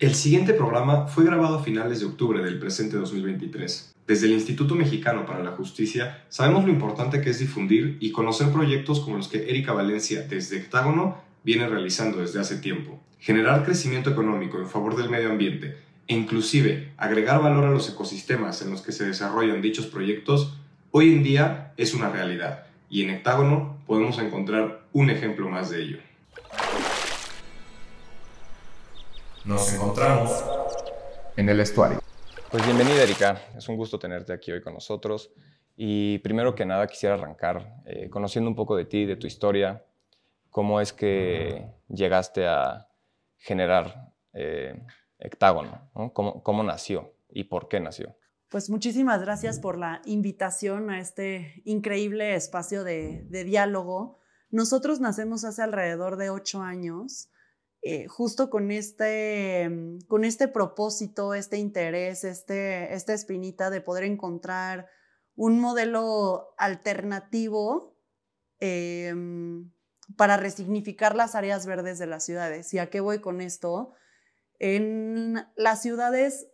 El siguiente programa fue grabado a finales de octubre del presente 2023. Desde el Instituto Mexicano para la Justicia sabemos lo importante que es difundir y conocer proyectos como los que Erika Valencia desde Hectágono viene realizando desde hace tiempo. Generar crecimiento económico en favor del medio ambiente e inclusive agregar valor a los ecosistemas en los que se desarrollan dichos proyectos hoy en día es una realidad y en Hectágono podemos encontrar un ejemplo más de ello. Nos encontramos en el estuario. Pues bienvenida Erika, es un gusto tenerte aquí hoy con nosotros y primero que nada quisiera arrancar eh, conociendo un poco de ti, de tu historia, cómo es que llegaste a generar eh, Hectágono, ¿Cómo, ¿Cómo nació y por qué nació? Pues muchísimas gracias por la invitación a este increíble espacio de, de diálogo. Nosotros nacemos hace alrededor de ocho años eh, justo con este, mm, con este propósito, este interés, este, esta espinita de poder encontrar un modelo alternativo em, para resignificar las áreas verdes de las ciudades. ¿Y a qué voy con esto? En las ciudades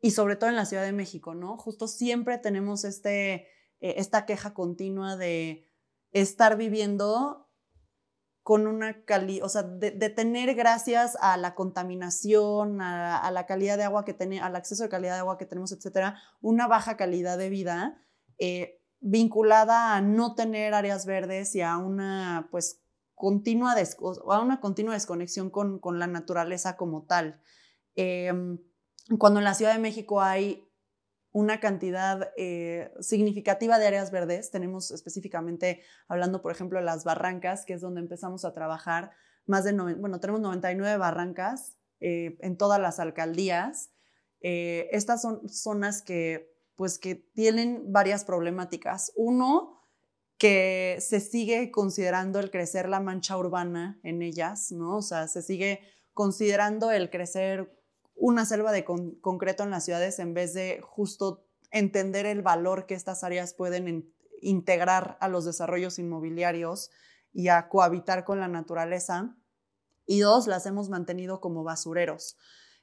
y sobre todo en la Ciudad de México, ¿no? Justo siempre tenemos este, eh, esta queja continua de estar viviendo con una calidad, o sea, de, tener gracias a la contaminación, a, la calidad de agua que tenemos, al acceso de calidad de agua que tenemos, etcétera, una baja calidad de vida eh, vinculada a no tener áreas verdes y a una, pues, continua, a una continua desconexión con, con la naturaleza como tal. Em, cuando en la Ciudad de México hay una cantidad eh, significativa de áreas verdes. Tenemos específicamente, hablando por ejemplo de las barrancas, que es donde empezamos a trabajar, más de, bueno, tenemos 99 barrancas eh, en todas las alcaldías. Eh, estas son zonas que, pues, que tienen varias problemáticas. Uno, que se sigue considerando el crecer la mancha urbana en ellas, ¿no? O sea, se sigue considerando el crecer una selva de concreto en las ciudades en vez de justo entender el valor que estas áreas pueden integrar a los desarrollos inmobiliarios y a cohabitar con la naturaleza. Y dos, las hemos mantenido como basureros.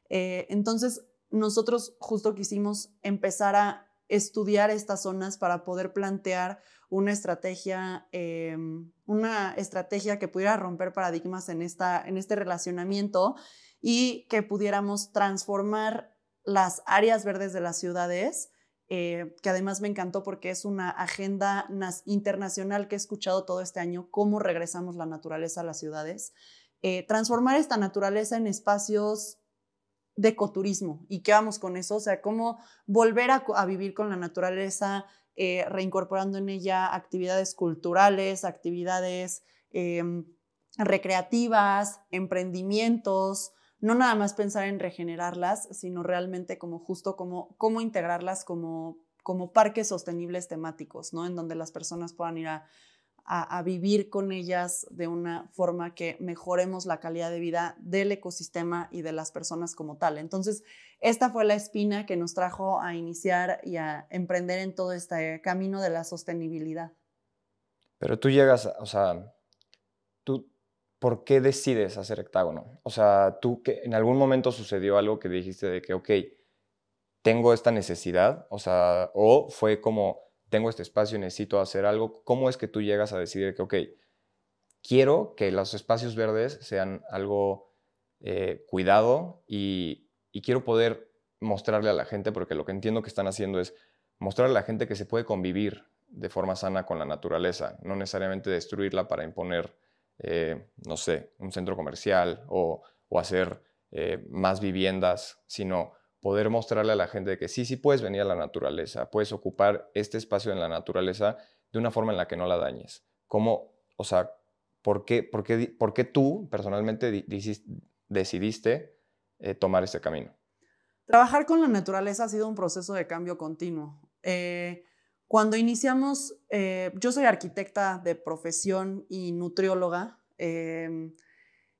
Eh, entonces, nosotros justo quisimos empezar a estudiar estas zonas para poder plantear una estrategia, em, una estrategia que pudiera romper paradigmas en, esta, en este relacionamiento y que pudiéramos transformar las áreas verdes de las ciudades, eh, que además me encantó porque es una agenda internacional que he escuchado todo este año, cómo regresamos la naturaleza a las ciudades, eh, transformar esta naturaleza en espacios de ecoturismo. ¿Y qué vamos con eso? O sea, cómo volver a, vivir con la naturaleza, eh, reincorporando en ella actividades culturales, actividades em, recreativas, emprendimientos, no nada más pensar en regenerarlas, sino realmente como justo como cómo integrarlas como, como parques sostenibles temáticos, ¿no? En donde las personas puedan ir a, a, vivir con ellas de una forma que mejoremos la calidad de vida del ecosistema y de las personas como tal. Entonces, esta fue la espina que nos trajo a iniciar y a emprender en todo este camino de la sostenibilidad. Pero tú llegas, o sea, tú, ¿por qué decides hacer hectágono? O sea, tú que en algún momento sucedió algo que dijiste de que, ok, tengo esta necesidad, o sea, o fue como, tengo este espacio y necesito hacer algo. ¿Cómo es que tú llegas a decidir que, ok, quiero que los espacios verdes sean algo eh, cuidado y, y quiero poder mostrarle a la gente, porque lo que entiendo que están haciendo es mostrarle a la gente que se puede convivir de forma sana con la naturaleza, no necesariamente destruirla para imponer eh, no sé, un centro comercial o, hacer eh, más viviendas, sino poder mostrarle a la gente que sí, sí puedes venir a la naturaleza, puedes ocupar este espacio en la naturaleza de una forma en la que no la dañes. ¿Cómo, o sea, por qué, por qué, por qué tú personalmente decidiste eh, tomar este camino? Trabajar con la naturaleza ha sido un proceso de cambio continuo. Cuando iniciamos, eh, yo soy arquitecta de profesión y nutrióloga. Em,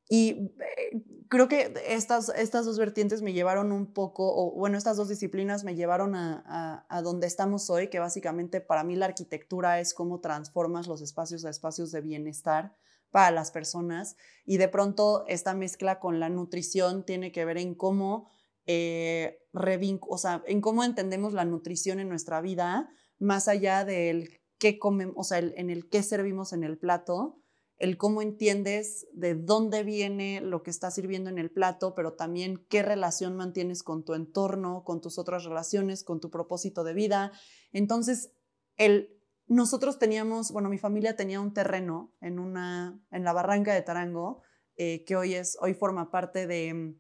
y eh, creo que estas, estas dos vertientes me llevaron un poco, o bueno, estas dos disciplinas me llevaron a, a, donde estamos hoy, que básicamente para mí la arquitectura es cómo transformas los espacios a espacios de bienestar para las personas y de pronto esta mezcla con la nutrición tiene que ver en cómo, eh, o sea, en cómo entendemos la nutrición en nuestra vida, más allá del qué comemos, o sea, en el qué servimos en el plato, el cómo entiendes de dónde viene lo que está sirviendo en el plato, pero también qué relación mantienes con tu entorno, con tus otras relaciones, con tu propósito de vida. Entonces, el, nosotros teníamos, bueno, mi familia tenía un terreno en, una, en la barranca de Tarango, eh, que hoy, es, hoy forma parte de,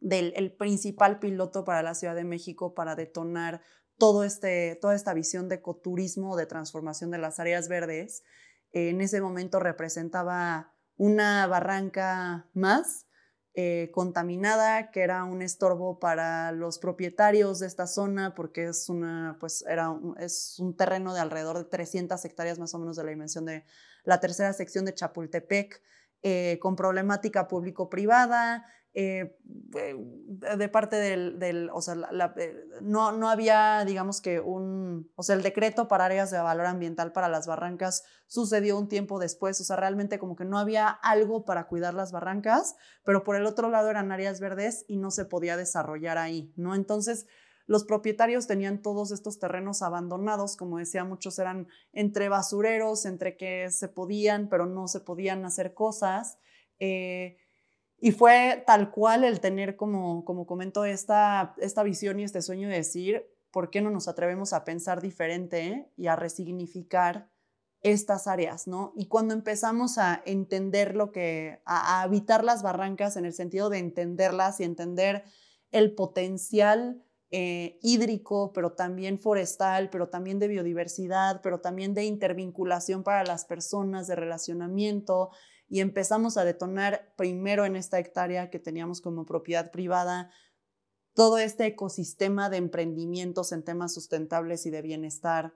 del el principal piloto para la Ciudad de México para detonar todo este, toda esta visión de ecoturismo, de transformación de las áreas verdes en ese momento representaba una barranca más eh, contaminada, que era un estorbo para los propietarios de esta zona, porque es, una, pues era es un terreno de alrededor de 300 hectáreas más o menos de la dimensión de la tercera sección de Chapultepec, eh, con problemática público-privada, eh, de parte del, o sea, eh, no, no había, digamos que un, o sea, el decreto para áreas de valor ambiental para las barrancas sucedió un tiempo después, o sea, realmente como que no había algo para cuidar las barrancas, pero por el otro lado eran áreas verdes y no se podía desarrollar ahí, ¿no? Entonces, los propietarios tenían todos estos terrenos abandonados, como decía, muchos eran entre basureros, entre que se podían, pero no se podían hacer cosas. Eh, y fue tal cual el tener, como, como comento, esta, esta visión y este sueño de decir, ¿por qué no nos atrevemos a pensar diferente y a resignificar estas áreas, ¿no? Y cuando empezamos a entender lo que, a, habitar las barrancas en el sentido de entenderlas y entender el potencial eh, hídrico, pero también forestal, pero también de biodiversidad, pero también de intervinculación para las personas, de relacionamiento, y empezamos a detonar primero en esta hectárea que teníamos como propiedad privada todo este ecosistema de emprendimientos en temas sustentables y de bienestar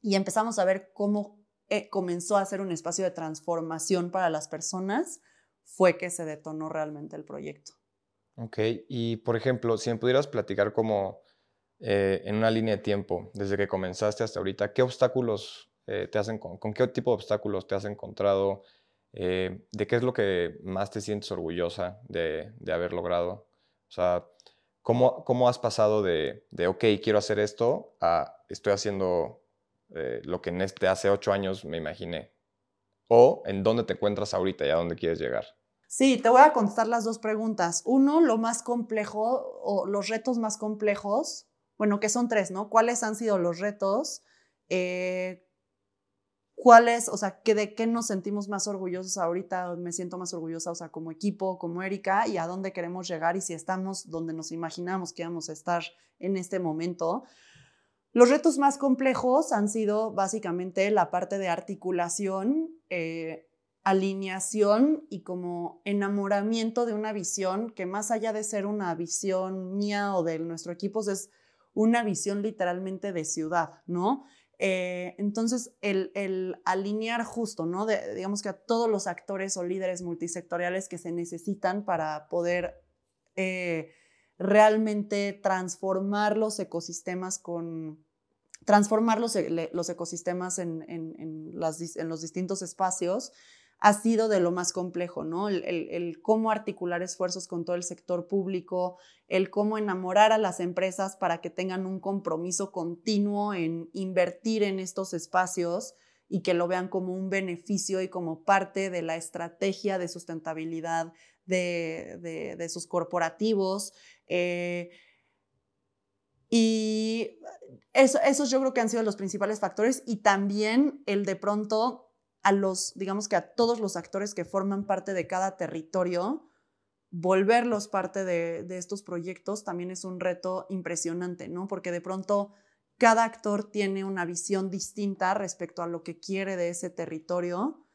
y empezamos a ver cómo eh, comenzó a ser un espacio de transformación para las personas, fue que se detonó realmente el proyecto. Ok, y por ejemplo, si me pudieras platicar como eh, en una línea de tiempo, desde que comenzaste hasta ahorita, ¿qué obstáculos eh, te hacen, con, con, qué tipo de obstáculos te has encontrado? Eh, ¿De qué es lo que más te sientes orgullosa de, haber logrado? O sea, ¿cómo, cómo has pasado de, de, ok, quiero hacer esto, a estoy haciendo eh, lo que en este, hace ocho años me imaginé? ¿O en dónde te encuentras ahorita y a dónde quieres llegar? Sí, te voy a contestar las dos preguntas. Uno, lo más complejo o los retos más complejos. Bueno, que son tres, ¿no? ¿Cuáles han sido los retos? Eh, ¿Cuáles, o sea, que de qué nos sentimos más orgullosos ahorita? Me siento más orgullosa, o sea, como equipo, como Erika, y a dónde queremos llegar y si estamos donde nos imaginamos que vamos a estar en este momento. Los retos más complejos han sido básicamente la parte de articulación, eh, alineación y como enamoramiento de una visión que más allá de ser una visión mía o de nuestro equipo, es una visión literalmente de ciudad, ¿no? Eh, entonces, el, alinear justo, ¿no? digamos que a todos los actores o líderes multisectoriales que se necesitan para poder eh, realmente transformar los ecosistemas con, transformar los, e, ecosistemas en los distintos espacios ha sido de lo más complejo, ¿no? El, cómo articular esfuerzos con todo el sector público, el cómo enamorar a las empresas para que tengan un compromiso continuo en invertir en estos espacios y que lo vean como un beneficio y como parte de la estrategia de sustentabilidad de, sus corporativos. Eh, y eso, esos yo creo que han sido los principales factores y también el de pronto a los, digamos que a todos los actores que forman parte de cada territorio, volverlos parte de, estos proyectos también es un reto impresionante, ¿no? Porque de pronto cada actor tiene una visión distinta respecto a lo que quiere de ese territorio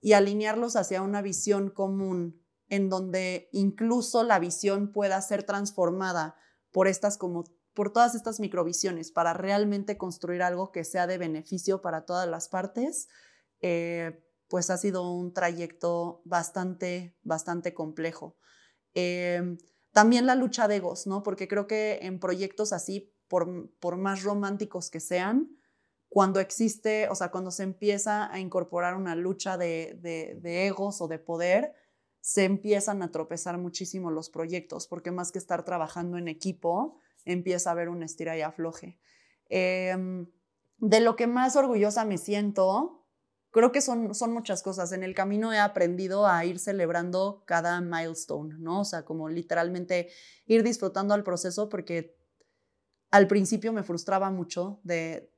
y alinearlos hacia una visión común en donde incluso la visión pueda ser transformada por estas como por todas estas microvisiones para realmente construir algo que sea de beneficio para todas las partes eh, pues ha sido un trayecto bastante, bastante complejo. Eh, también la lucha de egos, ¿no? Porque creo que en proyectos así, por, por más románticos que sean, cuando existe, o sea, cuando se empieza a incorporar una lucha de, de, egos o de poder, se empiezan a tropezar muchísimo los proyectos, porque más que estar trabajando en equipo, empieza a haber un estira y afloje. Em, de lo que más orgullosa me siento, creo que son, son muchas cosas. En el camino he aprendido a ir celebrando cada milestone, ¿no? O sea, como literalmente ir disfrutando al proceso porque al principio me frustraba mucho de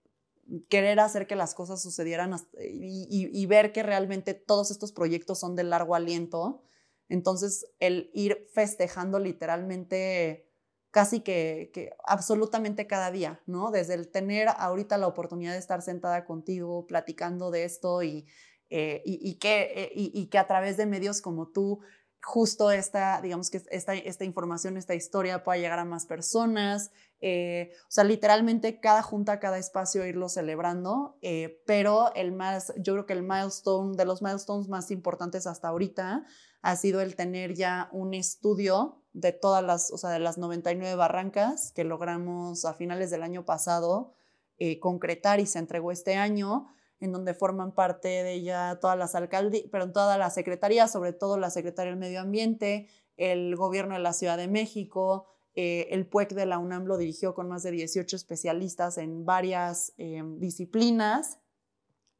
querer hacer que las cosas sucedieran y, ver que realmente todos estos proyectos son de largo aliento. Entonces, el ir festejando literalmente casi que, absolutamente cada día, ¿no? Desde el tener ahorita la oportunidad de estar sentada contigo, platicando de esto y, eh, y, que, eh, y, que a través de medios como tú, justo esta, digamos que esta, esta información, esta historia pueda llegar a más personas. Eh, o sea, literalmente cada junta, cada espacio irlo celebrando, pero el más, yo creo que el milestone, de los milestones más importantes hasta ahorita, ha sido el tener ya un estudio de todas las, o sea, de las 99 barrancas que logramos a finales del año pasado eh, concretar y se entregó este año, en donde forman parte de ella todas las alcaldías, pero todas las secretarías, sobre todo la Secretaría del Medio Ambiente, el gobierno de la Ciudad de México, eh, el PUEC de la UNAM lo dirigió con más de 18 especialistas en varias eh, disciplinas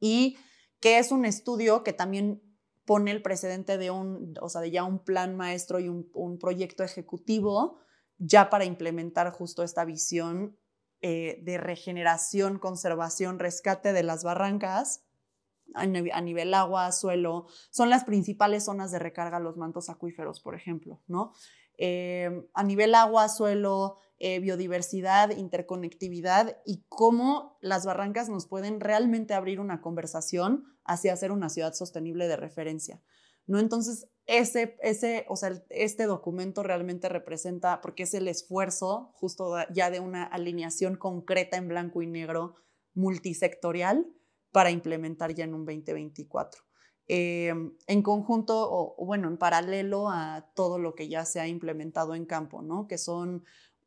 y que es un estudio que también pone el precedente de un, o sea, de ya un plan maestro y un, proyecto ejecutivo ya para implementar justo esta visión eh, de regeneración, conservación, rescate de las barrancas a, nivel agua, suelo, son las principales zonas de recarga los mantos acuíferos, por ejemplo, ¿no? Eh, a nivel agua, suelo, eh, biodiversidad, interconectividad y cómo las barrancas nos pueden realmente abrir una conversación hacia ser una ciudad sostenible de referencia. ¿no? Entonces, ese, ese, o sea, este documento realmente representa, porque es el esfuerzo justo ya de una alineación concreta en blanco y negro multisectorial para implementar ya en un 2024. Eh, en conjunto o, bueno, en paralelo a todo lo que ya se ha implementado en campo, ¿no? Que son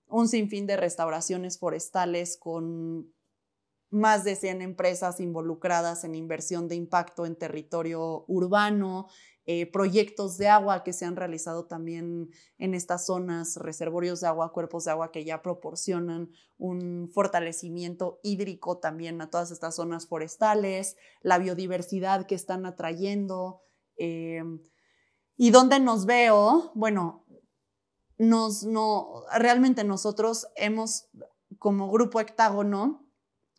un sinfín de restauraciones forestales con más de 100 empresas involucradas en inversión de impacto en territorio urbano, eh, proyectos de agua que se han realizado también en estas zonas, reservorios de agua, cuerpos de agua que ya proporcionan un fortalecimiento hídrico también a todas estas zonas forestales, la biodiversidad que están atrayendo. Eh, ¿Y dónde nos veo? Bueno, nos, no, realmente nosotros hemos, como grupo hectágono,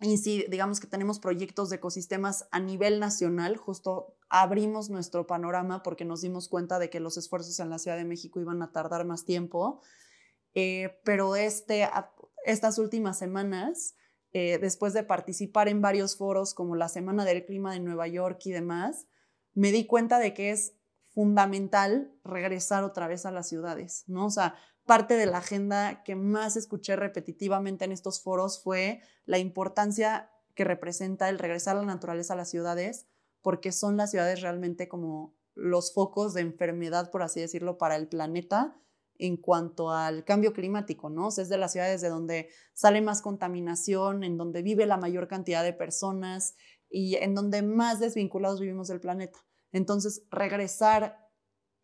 y si digamos que tenemos proyectos de ecosistemas a nivel nacional, justo abrimos nuestro panorama porque nos dimos cuenta de que los esfuerzos en la Ciudad de México iban a tardar más tiempo, eh, pero este, estas últimas semanas, eh, después de participar en varios foros como la Semana del Clima de Nueva York y demás, me di cuenta de que es fundamental regresar otra vez a las ciudades, ¿no? O sea, parte de la agenda que más escuché repetitivamente en estos foros fue la importancia que representa el regresar a la naturaleza a las ciudades, porque son las ciudades realmente como los focos de enfermedad, por así decirlo, para el planeta en cuanto al cambio climático, ¿no? Es de las ciudades de donde sale más contaminación, en donde vive la mayor cantidad de personas y en donde más desvinculados vivimos del planeta. Entonces, regresar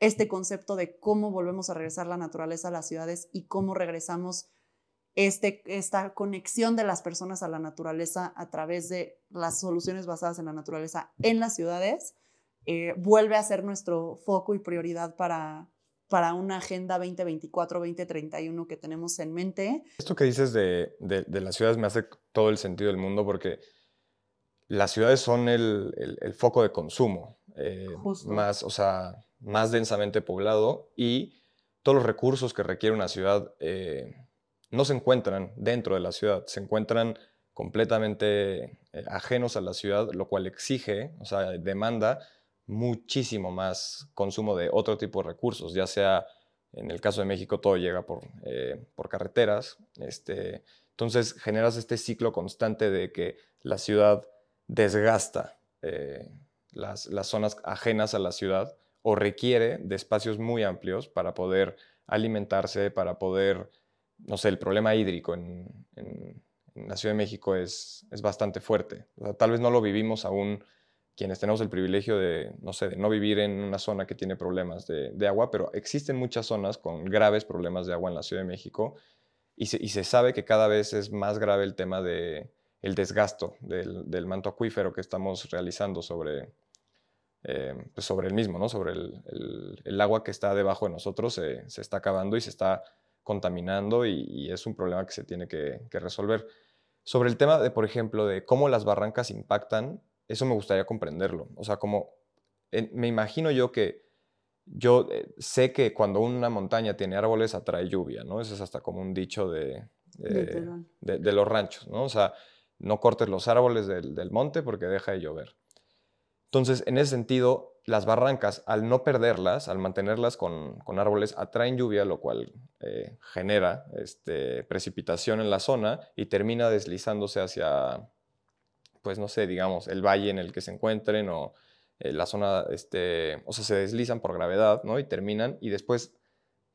este concepto de cómo volvemos a regresar la naturaleza a las ciudades y cómo regresamos este, esta conexión de las personas a la naturaleza a través de las soluciones basadas en la naturaleza en las ciudades, eh, vuelve a ser nuestro foco y prioridad para, para una agenda 2024-2031 que tenemos en mente. Esto que dices de, de, las ciudades me hace todo el sentido del mundo porque las ciudades son el, el foco de consumo. Eh, más, o sea, más densamente poblado y todos los recursos que requiere una ciudad eh, no se encuentran dentro de la ciudad, se encuentran completamente eh, ajenos a la ciudad, lo cual exige, o sea, demanda muchísimo más consumo de otro tipo de recursos, ya sea en el caso de México todo llega por, por carreteras, este, entonces generas este ciclo constante de que la ciudad desgasta las, zonas ajenas a la ciudad o requiere de espacios muy amplios para poder alimentarse, para poder, no sé, el problema hídrico en, en la Ciudad de México es, es bastante fuerte. tal vez no lo vivimos aún quienes tenemos el privilegio de, no sé, de no vivir en una zona que tiene problemas de, agua, pero existen muchas zonas con graves problemas de agua en la Ciudad de México y se, sabe que cada vez es más grave el tema de el desgasto del, manto acuífero que estamos realizando sobre, eh, pues sobre el mismo, ¿no? sobre el, agua que está debajo de nosotros se, está acabando y se está contaminando y, es un problema que se tiene que, que resolver. Sobre el tema de, por ejemplo, de cómo las barrancas impactan eso me gustaría comprenderlo. O sea, como me imagino yo que yo eh, sé que cuando una montaña tiene árboles atrae lluvia, ¿no? Eso es hasta como un dicho de, de, los ranchos, ¿no? O sea, no cortes los árboles del, monte porque deja de llover. Entonces, en ese sentido, las barrancas, al no perderlas, al mantenerlas con, árboles, atraen lluvia, lo cual eh, genera este, precipitación en la zona y termina deslizándose hacia, pues no sé, digamos, el valle en el que se encuentren o eh, la zona, este, o sea, se deslizan por gravedad, ¿no? Y terminan y después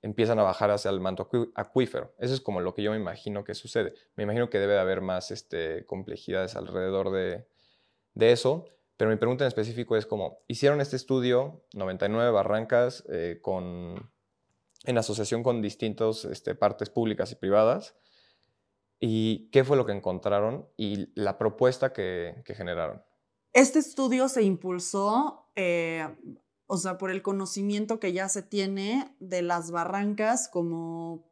empiezan a bajar hacia el manto acuífero. Eso es como lo que yo me imagino que sucede. Me imagino que debe de haber más este, complejidades alrededor de, eso, pero mi pregunta en específico es como, hicieron este estudio, 99 barrancas, eh, con, en asociación con distintas este, partes públicas y privadas, y qué fue lo que encontraron y la propuesta que, generaron. Este estudio se impulsó, eh, o sea, por el conocimiento que ya se tiene de las barrancas como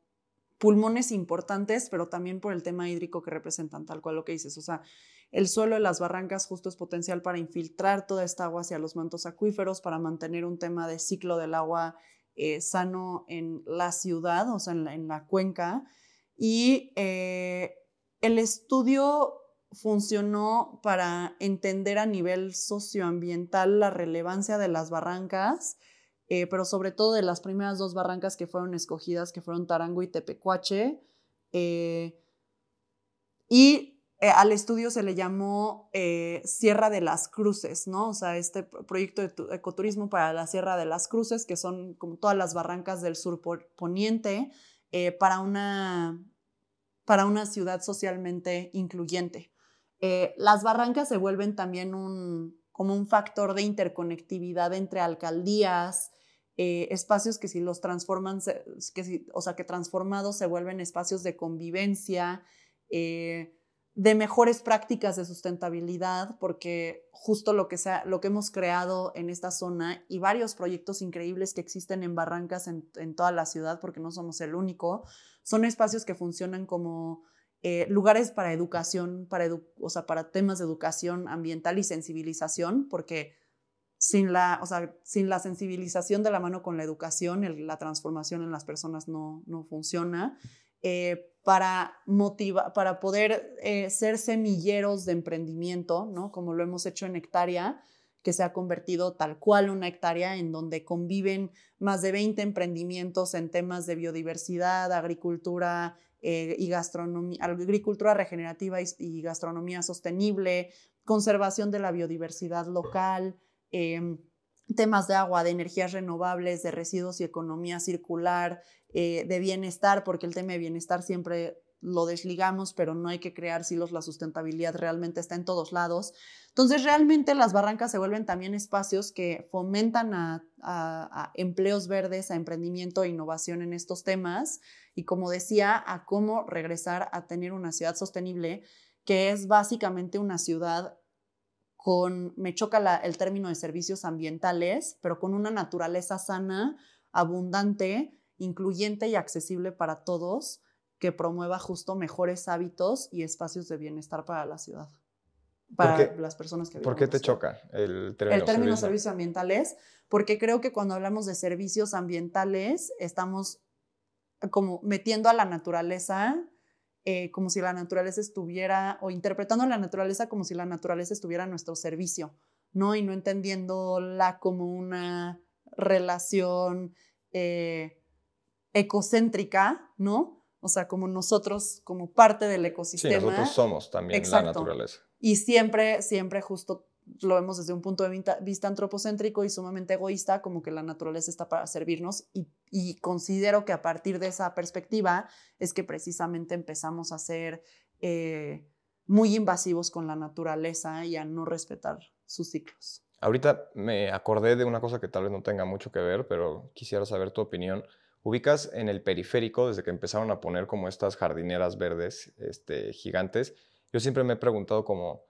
pulmones importantes, pero también por el tema hídrico que representan, tal cual lo que dices. O sea, el suelo de las barrancas justo es potencial para infiltrar toda esta agua hacia los mantos acuíferos, para mantener un tema de ciclo del agua eh, sano en la ciudad, o sea, en la cuenca. Y eh, el estudio funcionó para entender a nivel socioambiental la relevancia de las barrancas, eh, pero sobre todo de las primeras dos barrancas que fueron escogidas, que fueron Tarango y Tepecuache. Y al estudio se le llamó Sierra de las Cruces, ¿no? O sea, este proyecto de ecoturismo para la Sierra de las Cruces, que son como todas las barrancas del sur poniente, para una para una ciudad socialmente incluyente. Eh, las barrancas se vuelven también un, como un factor de interconectividad entre alcaldías, eh, espacios que si los transforman, que o sea, que transformados se vuelven espacios de convivencia, eh, de mejores prácticas de sustentabilidad, porque justo lo que, sea, lo que hemos creado en esta zona y varios proyectos increíbles que existen en barrancas en, en toda la ciudad, porque no somos el único, son espacios que funcionan como eh, lugares para educación, para, o sea, para temas de educación ambiental y sensibilización, porque sin la, o sea, sin la sensibilización de la mano con la educación, la transformación en las personas no, no funciona. Eh, para para poder eh, ser semilleros de emprendimiento, ¿no? Como lo hemos hecho en Hectárea, que se ha convertido tal cual una hectárea en donde conviven más de 20 emprendimientos en temas de biodiversidad, agricultura eh, y gastronomía, agricultura regenerativa y, gastronomía sostenible, conservación de la biodiversidad local, em, temas de agua, de energías renovables, de residuos y economía circular, eh, de bienestar, porque el tema de bienestar siempre lo desligamos, pero no hay que crear silos, la sustentabilidad realmente está en todos lados. Entonces, realmente las barrancas se vuelven también espacios que fomentan a, empleos verdes, a emprendimiento e innovación en estos temas y, como decía, a cómo regresar a tener una ciudad sostenible, que es básicamente una ciudad con, me choca el término de servicios ambientales, pero con una naturaleza sana, abundante, incluyente y accesible para todos, que promueva justo mejores hábitos y espacios de bienestar para la ciudad para las personas que ¿Por qué te choca el término? El término servicios ambientales, porque creo que cuando hablamos de servicios ambientales estamos como metiendo a la naturaleza eh, como si la naturaleza estuviera, o interpretando a la naturaleza como si la naturaleza estuviera a nuestro servicio, ¿no? Y no entendiéndola como una relación eh, ecocéntrica, ¿no? O sea, como nosotros, como parte del ecosistema. Sí, nosotros somos también la naturaleza. Y siempre, siempre justo lo vemos desde un punto de vista antropocéntrico y sumamente egoísta, como que la naturaleza está para servirnos y, considero que a partir de esa perspectiva es que precisamente empezamos a hacer eh, muy invasivos con la naturaleza y a no respetar sus ciclos. Ahorita me acordé de una cosa que tal vez no tenga mucho que ver, pero quisiera saber tu opinión. Ubicas en el periférico, desde que empezaron a poner como estas jardineras verdes este, gigantes, yo siempre me he preguntado como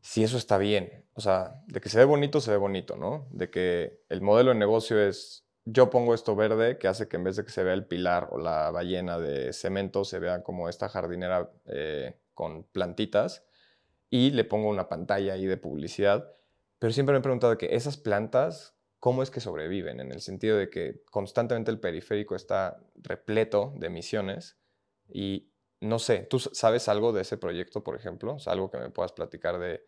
si eso está bien. O sea, de que se ve bonito, se ve bonito, ¿no? De que el modelo de negocio es yo pongo esto verde que hace que en vez de que se vea el pilar o la ballena de cemento, se vea como esta jardinera eh, con plantitas y le pongo una pantalla ahí de publicidad. Pero siempre me he preguntado que esas plantas, ¿cómo es que sobreviven? En el sentido de que constantemente el periférico está repleto de emisiones y no sé, ¿tú sabes algo de ese proyecto, por ejemplo? algo que me puedas platicar de,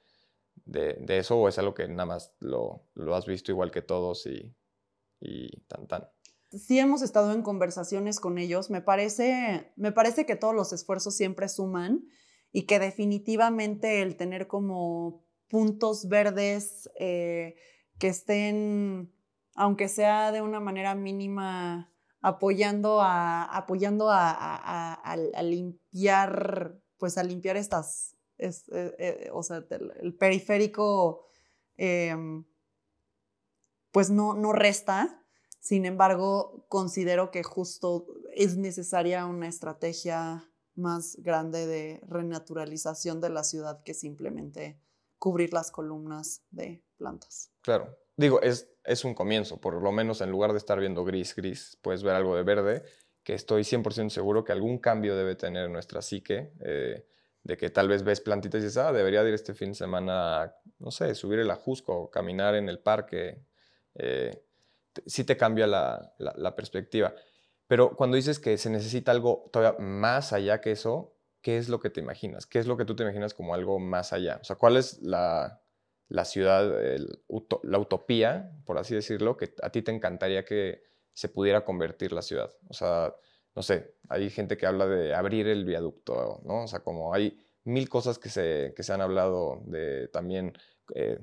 de, eso o es algo que nada más lo, lo has visto igual que todos y, y tan tan? Sí hemos estado en conversaciones con ellos. Me parece, me parece que todos los esfuerzos siempre suman y que definitivamente el tener como puntos verdes eh, que estén, aunque sea de una manera mínima, apoyando a, apoyando a, limpiar, pues a limpiar estas, eh, eh, o sea, el, periférico, em, pues no, no resta. Sin embargo, considero que justo es necesaria una estrategia más grande de renaturalización de la ciudad que simplemente cubrir las columnas de plantas. Claro, digo, es, es un comienzo, por lo menos en lugar de estar viendo gris, gris, puedes ver algo de verde, que estoy 100% seguro que algún cambio debe tener nuestra psique, eh, de que tal vez ves plantitas y dices, ah, debería ir este fin de semana, no sé, subir el ajusco, caminar en el parque, eh, sí te cambia la, la perspectiva. Pero cuando dices que se necesita algo todavía más allá que eso, ¿qué es lo que te imaginas? ¿Qué es lo que tú te imaginas como algo más allá? O sea, ¿cuál es la, la ciudad, la utopía, por así decirlo, que a ti te encantaría que se pudiera convertir la ciudad? O sea, no sé, hay gente que habla de abrir el viaducto, ¿no? O sea, como hay mil cosas que se, que se han hablado de también... Eh,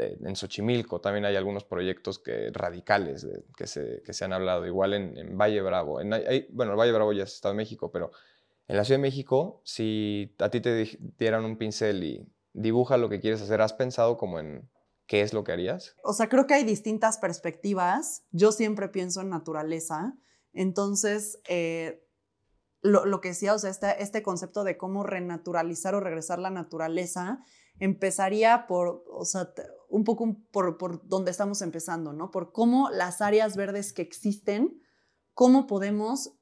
en Xochimilco también hay algunos proyectos que, radicales que, se, que, se, han hablado, igual en, Valle Bravo. En, bueno, Valle Bravo ya es Estado de México, pero en la Ciudad de México, si a ti te dieran un pincel y dibuja lo que quieres hacer, ¿has pensado como en qué es lo que harías? O sea, creo que hay distintas perspectivas. Yo siempre pienso en naturaleza. Entonces, eh, lo, que decía, o sea, este, este concepto de cómo renaturalizar o regresar la naturaleza empezaría por, o sea, un poco por, por donde estamos empezando, ¿no? Por cómo las áreas verdes que existen, cómo podemos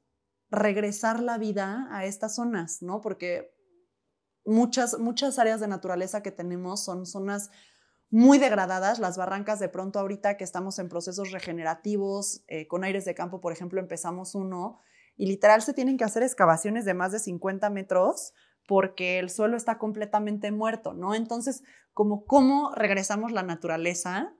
regresar la vida a estas zonas, ¿no? Porque muchas, muchas áreas de naturaleza que tenemos son zonas muy degradadas, las barrancas de pronto ahorita que estamos en procesos regenerativos, eh, con aires de campo, por ejemplo, empezamos uno, y literal se tienen que hacer excavaciones de más de 50 metros porque el suelo está completamente muerto, ¿no? Entonces, como cómo regresamos la naturaleza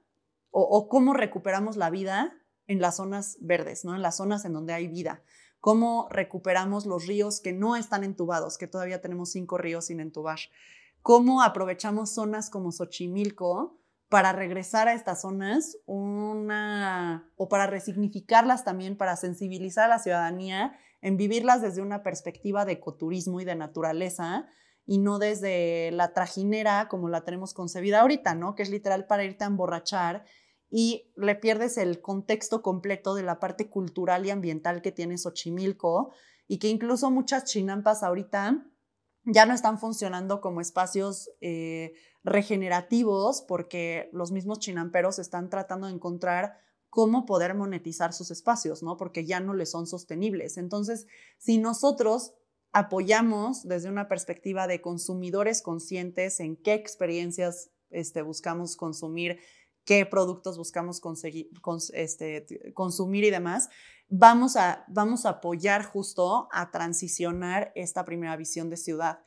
o, cómo recuperamos la vida en las zonas verdes, ¿no? En las zonas en donde hay vida. Cómo recuperamos los ríos que no están entubados, que todavía tenemos cinco ríos sin entubar. Cómo aprovechamos zonas como Xochimilco para regresar a estas zonas una, o para resignificarlas también, para sensibilizar a la ciudadanía en vivirlas desde una perspectiva de ecoturismo y de naturaleza y no desde la trajinera como la tenemos concebida ahorita, ¿no? Que es literal para irte a emborrachar y le pierdes el contexto completo de la parte cultural y ambiental que tiene Xochimilco y que incluso muchas chinampas ahorita ya no están funcionando como espacios eh, regenerativos porque los mismos chinamperos están tratando de encontrar cómo poder monetizar sus espacios, ¿no? Porque ya no les son sostenibles. Entonces, si nosotros apoyamos desde una perspectiva de consumidores conscientes en qué experiencias este, buscamos consumir, qué productos buscamos conseguir, este, consumir y demás, vamos a, vamos a apoyar justo a transicionar esta primera visión de ciudad.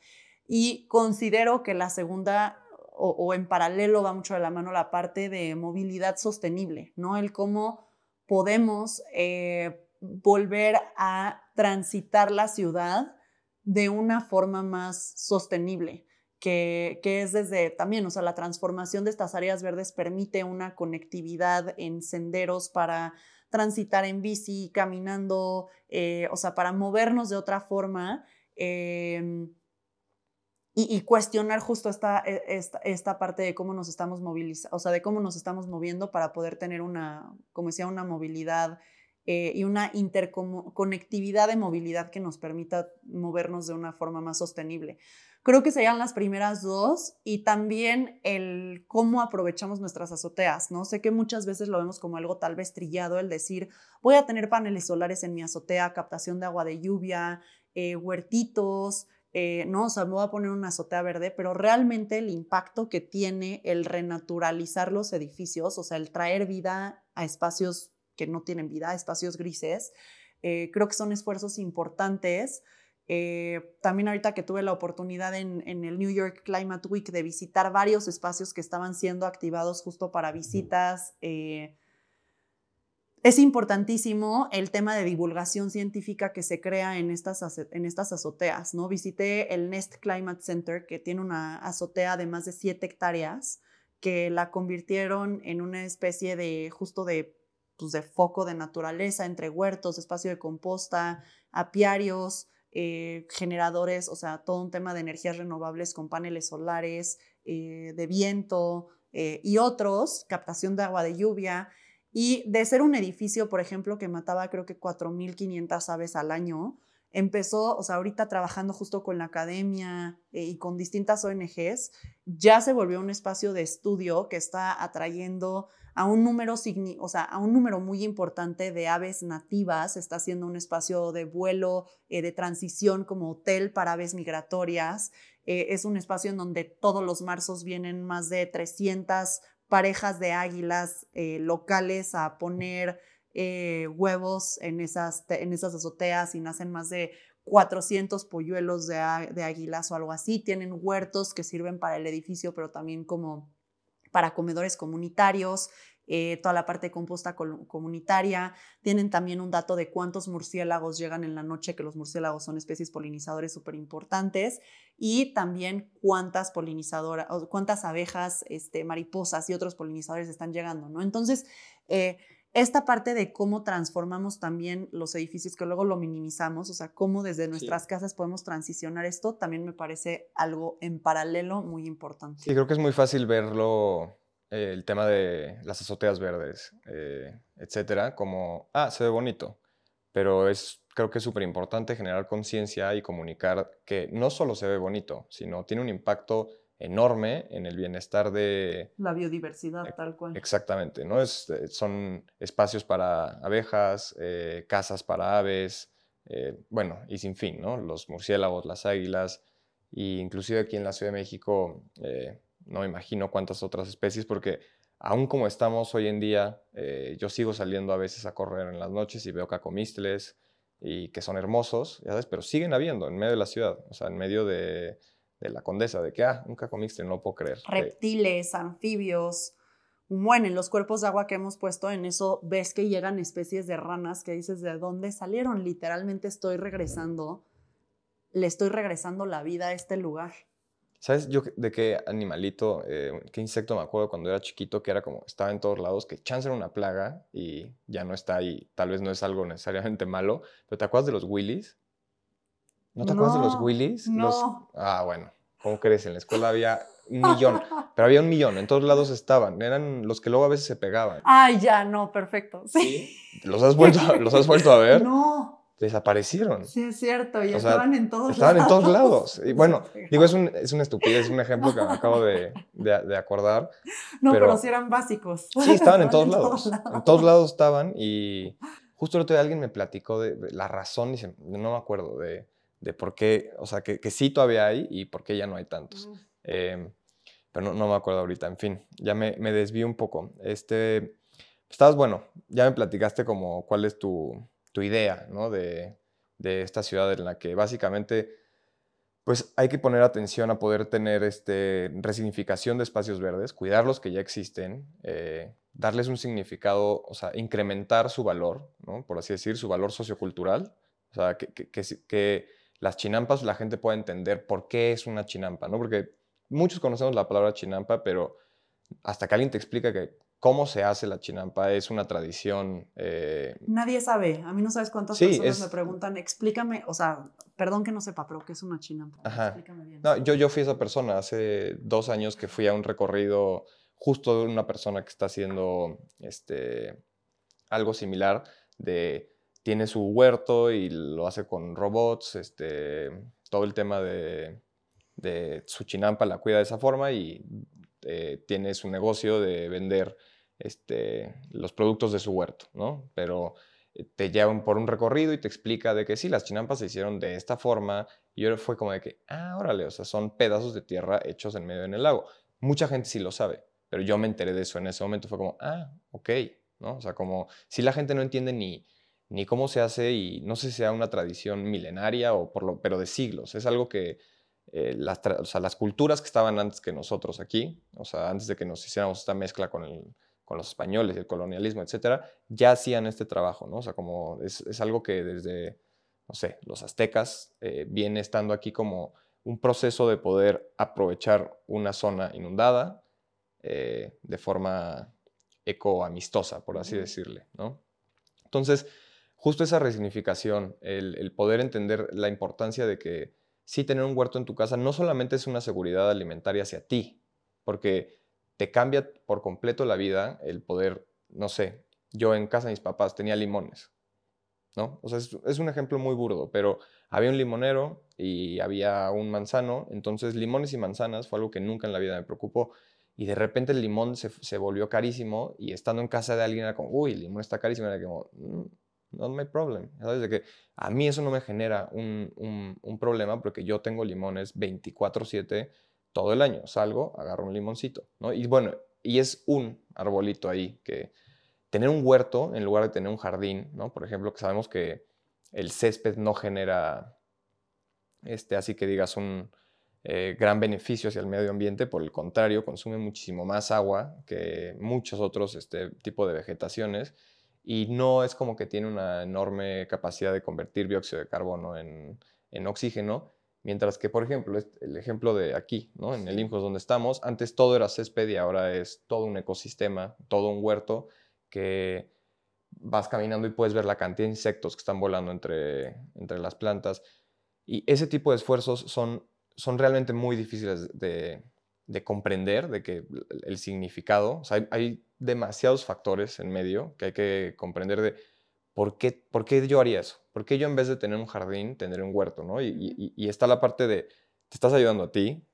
Y considero que la segunda o, en paralelo va mucho de la mano la parte de movilidad sostenible, ¿no? El cómo podemos eh, volver a transitar la ciudad de una forma más sostenible, que, es desde también, o sea, la transformación de estas áreas verdes permite una conectividad en senderos para transitar en bici, caminando, eh, o sea, para movernos de otra forma. Em, y, cuestionar justo esta, e, esta, esta, parte de cómo nos estamos movilizando, o sea, de cómo nos estamos moviendo para poder tener una, como decía, una movilidad eh, y una interconectividad de movilidad que nos permita movernos de una forma más sostenible. Creo que serían las primeras dos y también el cómo aprovechamos nuestras azoteas, ¿no? Sé que muchas veces lo vemos como algo tal vez trillado, el decir, voy a tener paneles solares en mi azotea, captación de agua de lluvia, eh, huertitos, eh, no, o sea, me voy a poner una azotea verde, pero realmente el impacto que tiene el renaturalizar los edificios, o sea, el traer vida a espacios que no tienen vida, espacios grises, eh, creo que son esfuerzos importantes. Eh, también ahorita que tuve la oportunidad en, en, el New York Climate Week de visitar varios espacios que estaban siendo activados justo para visitas, es importantísimo el tema de divulgación científica que se crea en estas, en estas azoteas, ¿no? Visité el Nest Climate Center, que tiene una azotea de más de 7 hectáreas, que la convirtieron en una especie de, justo de, pues de foco de naturaleza, entre huertos, espacio de composta, apiarios, eh, generadores, o sea, todo un tema de energías renovables con paneles solares, eh, de viento eh, y otros, captación de agua de lluvia. Y de ser un edificio, por ejemplo, que mataba creo que 4.500 aves al año, empezó, o sea, ahorita trabajando justo con la academia y con distintas ONGs, ya se volvió un espacio de estudio que está atrayendo a un número, o sea, a un número muy importante de aves nativas, está haciendo un espacio de vuelo, eh, de transición como hotel para aves migratorias, eh, es un espacio en donde todos los marzos vienen más de 300 parejas de águilas eh, locales a poner huevos en esas, en esas azoteas y nacen más de 400 polluelos de, de águilas o algo así. Tienen huertos que sirven para el edificio, pero también como para comedores comunitarios. Eh, toda la parte de composta comunitaria. Tienen también un dato de cuántos murciélagos llegan en la noche, que los murciélagos son especies polinizadores súper importantes, y también cuántas polinizadoras, cuántas abejas, este, mariposas y otros polinizadores están llegando, ¿no? Entonces, eh, esta parte de cómo transformamos también los edificios, que luego lo minimizamos, o sea, cómo desde nuestras casas podemos transicionar esto, también me parece algo en paralelo muy importante. Sí, creo que es muy fácil verlo el tema de las azoteas verdes, eh, etcétera, como, ah, se ve bonito, pero es, creo que es súper importante generar conciencia y comunicar que no solo se ve bonito, sino tiene un impacto enorme en el bienestar de... La biodiversidad, tal cual. Exactamente, ¿no? Es, eh, son espacios para abejas, eh, casas para aves, bueno, y sin fin, ¿no? Los murciélagos, las águilas, e inclusive aquí en la Ciudad de México no me imagino cuántas otras especies, porque aún como estamos hoy en día, eh, yo sigo saliendo a veces a correr en las noches y veo cacomísteles y que son hermosos, ya sabes, pero siguen habiendo en medio de la ciudad, o sea, en medio de, la condesa, de que, ah, un cacomístele, no puedo creer. Reptiles, anfibios, bueno, en los cuerpos de agua que hemos puesto, en eso ves que llegan especies de ranas que dices, ¿de dónde salieron? Literalmente estoy regresando, le estoy regresando la vida a este lugar. ¿Sabes yo de qué animalito, eh, qué insecto me acuerdo cuando era chiquito que era como, estaba en todos lados, que chance era una plaga y ya no está ahí, tal vez no es algo necesariamente malo, pero ¿te acuerdas de los willis? ¿No te acuerdas de los willis? No. Ah, bueno, ¿cómo crees? En la escuela había un millón, pero había un millón, en todos lados estaban, eran los que luego a veces se pegaban. Ay, ya, no, perfecto. Sí. ¿Los has vuelto, ¿los has vuelto a ver? No desaparecieron. Sí, es cierto, y estaban en todos lados. Estaban en todos lados. Y bueno, digo, es, un, es una estupidez, es un ejemplo que me acabo de, de, acordar. No, pero, sí eran básicos. Sí, estaban, en, todos, lados. En todos lados estaban y justo el otro día alguien me platicó de, la razón, dice, no me acuerdo, de, de por qué, o sea, que, que, sí todavía hay y por qué ya no hay tantos. Em, pero no, no, me acuerdo ahorita, en fin, ya me, me desvío un poco. Este, estabas, bueno, ya me platicaste como cuál es tu tu idea ¿no? de, de, esta ciudad en la que básicamente pues hay que poner atención a poder tener este, resignificación de espacios verdes, cuidar los que ya existen, eh, darles un significado, o sea, incrementar su valor, ¿no? por así decir, su valor sociocultural, o sea, que, que, que, las chinampas la gente pueda entender por qué es una chinampa, ¿no? porque muchos conocemos la palabra chinampa, pero hasta que alguien te explica que cómo se hace la chinampa, es una tradición. eh, Nadie sabe. A mí no sabes cuántas Sí, personas es- me preguntan, explícame, o sea, perdón que no sepa, pero ¿qué es una chinampa? Ajá. Explícame bien. No, yo, yo fui esa persona hace dos años que fui a un recorrido justo de una persona que está haciendo este, algo similar, de tiene su huerto y lo hace con robots, este, todo el tema de, de su chinampa la cuida de esa forma y eh, tiene su negocio de vender este, los productos de su huerto, ¿no? Pero eh, te llevan por un recorrido y te explica de que sí, las chinampas se hicieron de esta forma y ahora fue como de que, ah, órale, o sea, son pedazos de tierra hechos en medio en el lago. Mucha gente sí lo sabe, pero yo me enteré de eso en ese momento. Fue como, ah, ok, ¿no? O sea, como si la gente no entiende ni, ni cómo se hace y no sé si sea una tradición milenaria o por lo, pero de siglos. Es algo que eh, las, tra- o sea, las culturas que estaban antes que nosotros aquí, o sea, antes de que nos hiciéramos esta mezcla con, el- con los españoles el colonialismo, etcétera, ya hacían este trabajo, ¿no? O sea, como es, es algo que desde, no sé, los aztecas eh, viene estando aquí como un proceso de poder aprovechar una zona inundada eh, de forma ecoamistosa, por así decirle, ¿no? Entonces, justo esa resignificación, el, poder entender la importancia de que sí tener un huerto en tu casa no solamente es una seguridad alimentaria hacia ti, porque te cambia por completo la vida el poder, no sé, yo en casa de mis papás tenía limones, ¿no? O sea, es, un ejemplo muy burdo, pero había un limonero y había un manzano, entonces limones y manzanas fue algo que nunca en la vida me preocupó. Y de repente el limón se, se volvió carísimo y estando en casa de alguien era como, uy, el limón está carísimo, era como, "Mm, not my problem. ¿Sabes? Que a mí eso no me genera un, un- problema porque yo tengo limones 24/7 todo el año. Salgo, agarro un limoncito, ¿no? Y bueno, y es un arbolito ahí que tener un huerto en lugar de tener un jardín, ¿no? Por ejemplo, que sabemos que el césped no genera, este, así que digas, un eh, gran beneficio hacia el medio ambiente, por el contrario, consume muchísimo más agua que muchos otros este, tipos de vegetaciones y no es como que tiene una enorme capacidad de convertir dióxido de carbono en, en oxígeno, mientras que, por ejemplo, el ejemplo de aquí, ¿no? en el IMJOS donde estamos, antes todo era césped y ahora es todo un ecosistema, todo un huerto que vas caminando y puedes ver la cantidad de insectos que están volando entre, entre las plantas. Y ese tipo de esfuerzos son, son realmente muy difíciles de, de comprender, de que el- el significado, o sea, hay, hay demasiados factores en medio que hay que comprender de por qué, por qué yo haría eso, por qué yo en vez de tener un jardín, tendré un huerto, ¿no? Y, y- y está la parte de, te estás ayudando a ti,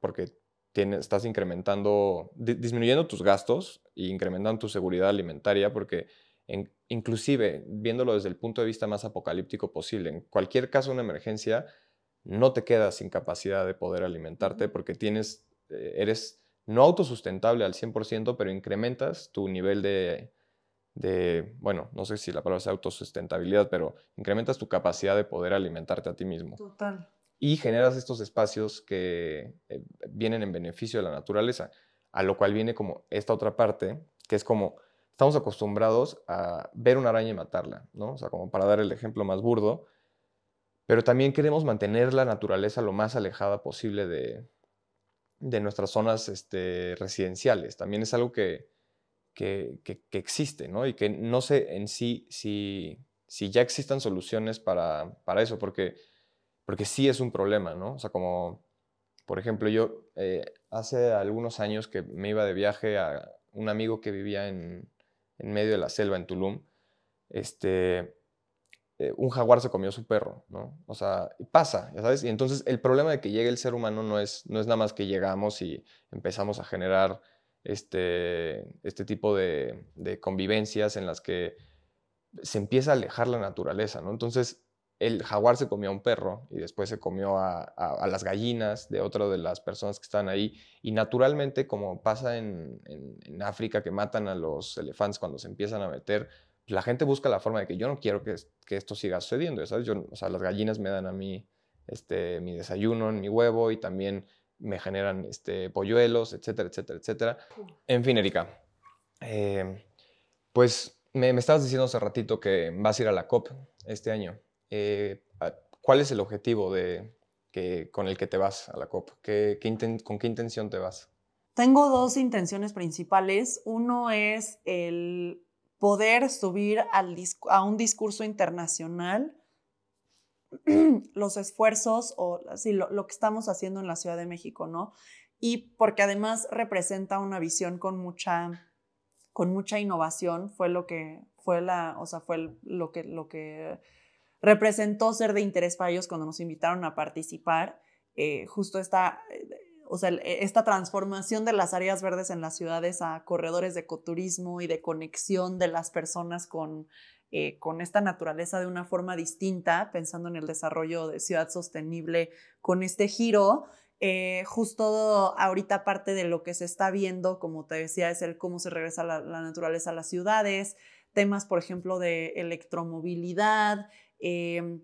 porque tienes, estás incrementando, di- disminuyendo tus gastos e incrementando tu seguridad alimentaria, porque en- inclusive viéndolo desde el punto de vista más apocalíptico posible, en cualquier caso de una emergencia, no te quedas sin capacidad de poder alimentarte porque tienes, eh, eres no autosustentable al 100%, pero incrementas tu nivel de, de, bueno, no sé si la palabra es autosustentabilidad, pero incrementas tu capacidad de poder alimentarte a ti mismo Total. y generas estos espacios que eh, vienen en beneficio de la naturaleza, a lo cual viene como esta otra parte, que es como estamos acostumbrados a ver una araña y matarla, ¿no? O sea, como para dar el ejemplo más burdo, pero también queremos mantener la naturaleza lo más alejada posible de, de nuestras zonas este, residenciales. También es algo que, que, que- existe, ¿no? Y que no sé en sí si, si ya existan soluciones para, para eso, porque, porque sí es un problema, ¿no? O sea, como, por ejemplo, yo eh, hace algunos años que me iba de viaje a un amigo que vivía en, en medio de la selva en Tulum, este, eh, un jaguar se comió su perro, ¿no? O sea, pasa, ya sabes. Y entonces el problema de que llegue el ser humano no es, no es nada más que llegamos y empezamos a generar este, este tipo de, convivencias en las que se empieza a alejar la naturaleza, ¿no? Entonces el jaguar se comió a un perro y después se comió a, a- a las gallinas de otra de las personas que están ahí. Y naturalmente, como pasa en África, que matan a los elefantes cuando se empiezan a meter, la gente busca la forma de que yo no quiero que, es- que esto siga sucediendo, ¿sabes? Yo, o sea, las gallinas me dan a mí este, mi desayuno en mi huevo y también me generan este, polluelos, etcétera, etcétera, etcétera. En fin, Erika, eh, pues me, me estabas diciendo hace ratito que vas a ir a la COP este año. Eh, a- ¿Cuál es el objetivo de, que, con el que te vas a la COP? ¿Qué, qué inten- ¿Con qué intención te vas? Tengo dos intenciones principales. Uno es el poder subir a un discurso internacional los esfuerzos o lo, lo, que estamos haciendo en la Ciudad de México, ¿no? Y porque además representa una visión con mucha, con mucha innovación, fue lo que fue la, o sea, fue lo que, lo que representó ser de interés para ellos cuando nos invitaron a participar. Eh, justo esta, eh, o sea, esta transformación de las áreas verdes en las ciudades a corredores de ecoturismo y de conexión de las personas con, eh, con esta naturaleza de una forma distinta, pensando en el desarrollo de ciudad sostenible con este giro. justo ahorita parte de lo que se está viendo, como te decía, es el cómo se regresa la, la naturaleza a las ciudades, temas, por ejemplo, de electromovilidad, em,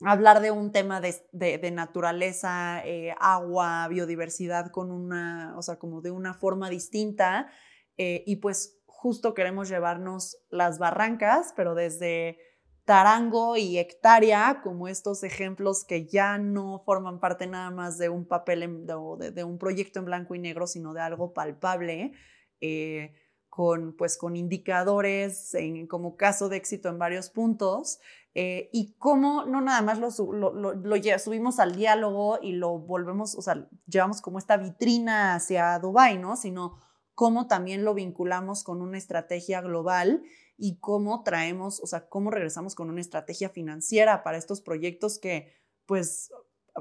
hablar de un tema de, naturaleza, eh, agua, biodiversidad con una, o sea, como de una forma distinta. Eh, y pues justo queremos llevarnos las barrancas, pero desde Tarango y Hectárea, como estos ejemplos que ya no forman parte nada más de un papel, de, de, un proyecto en blanco y negro, sino de algo palpable. Eh, con, pues, con indicadores en, como caso de éxito en varios puntos eh, y cómo no nada más lo, subimos al diálogo y lo volvemos, o sea, llevamos como esta vitrina hacia Dubái, ¿no? Sino cómo también lo vinculamos con una estrategia global y cómo traemos, o sea, cómo regresamos con una estrategia financiera para estos proyectos que, pues,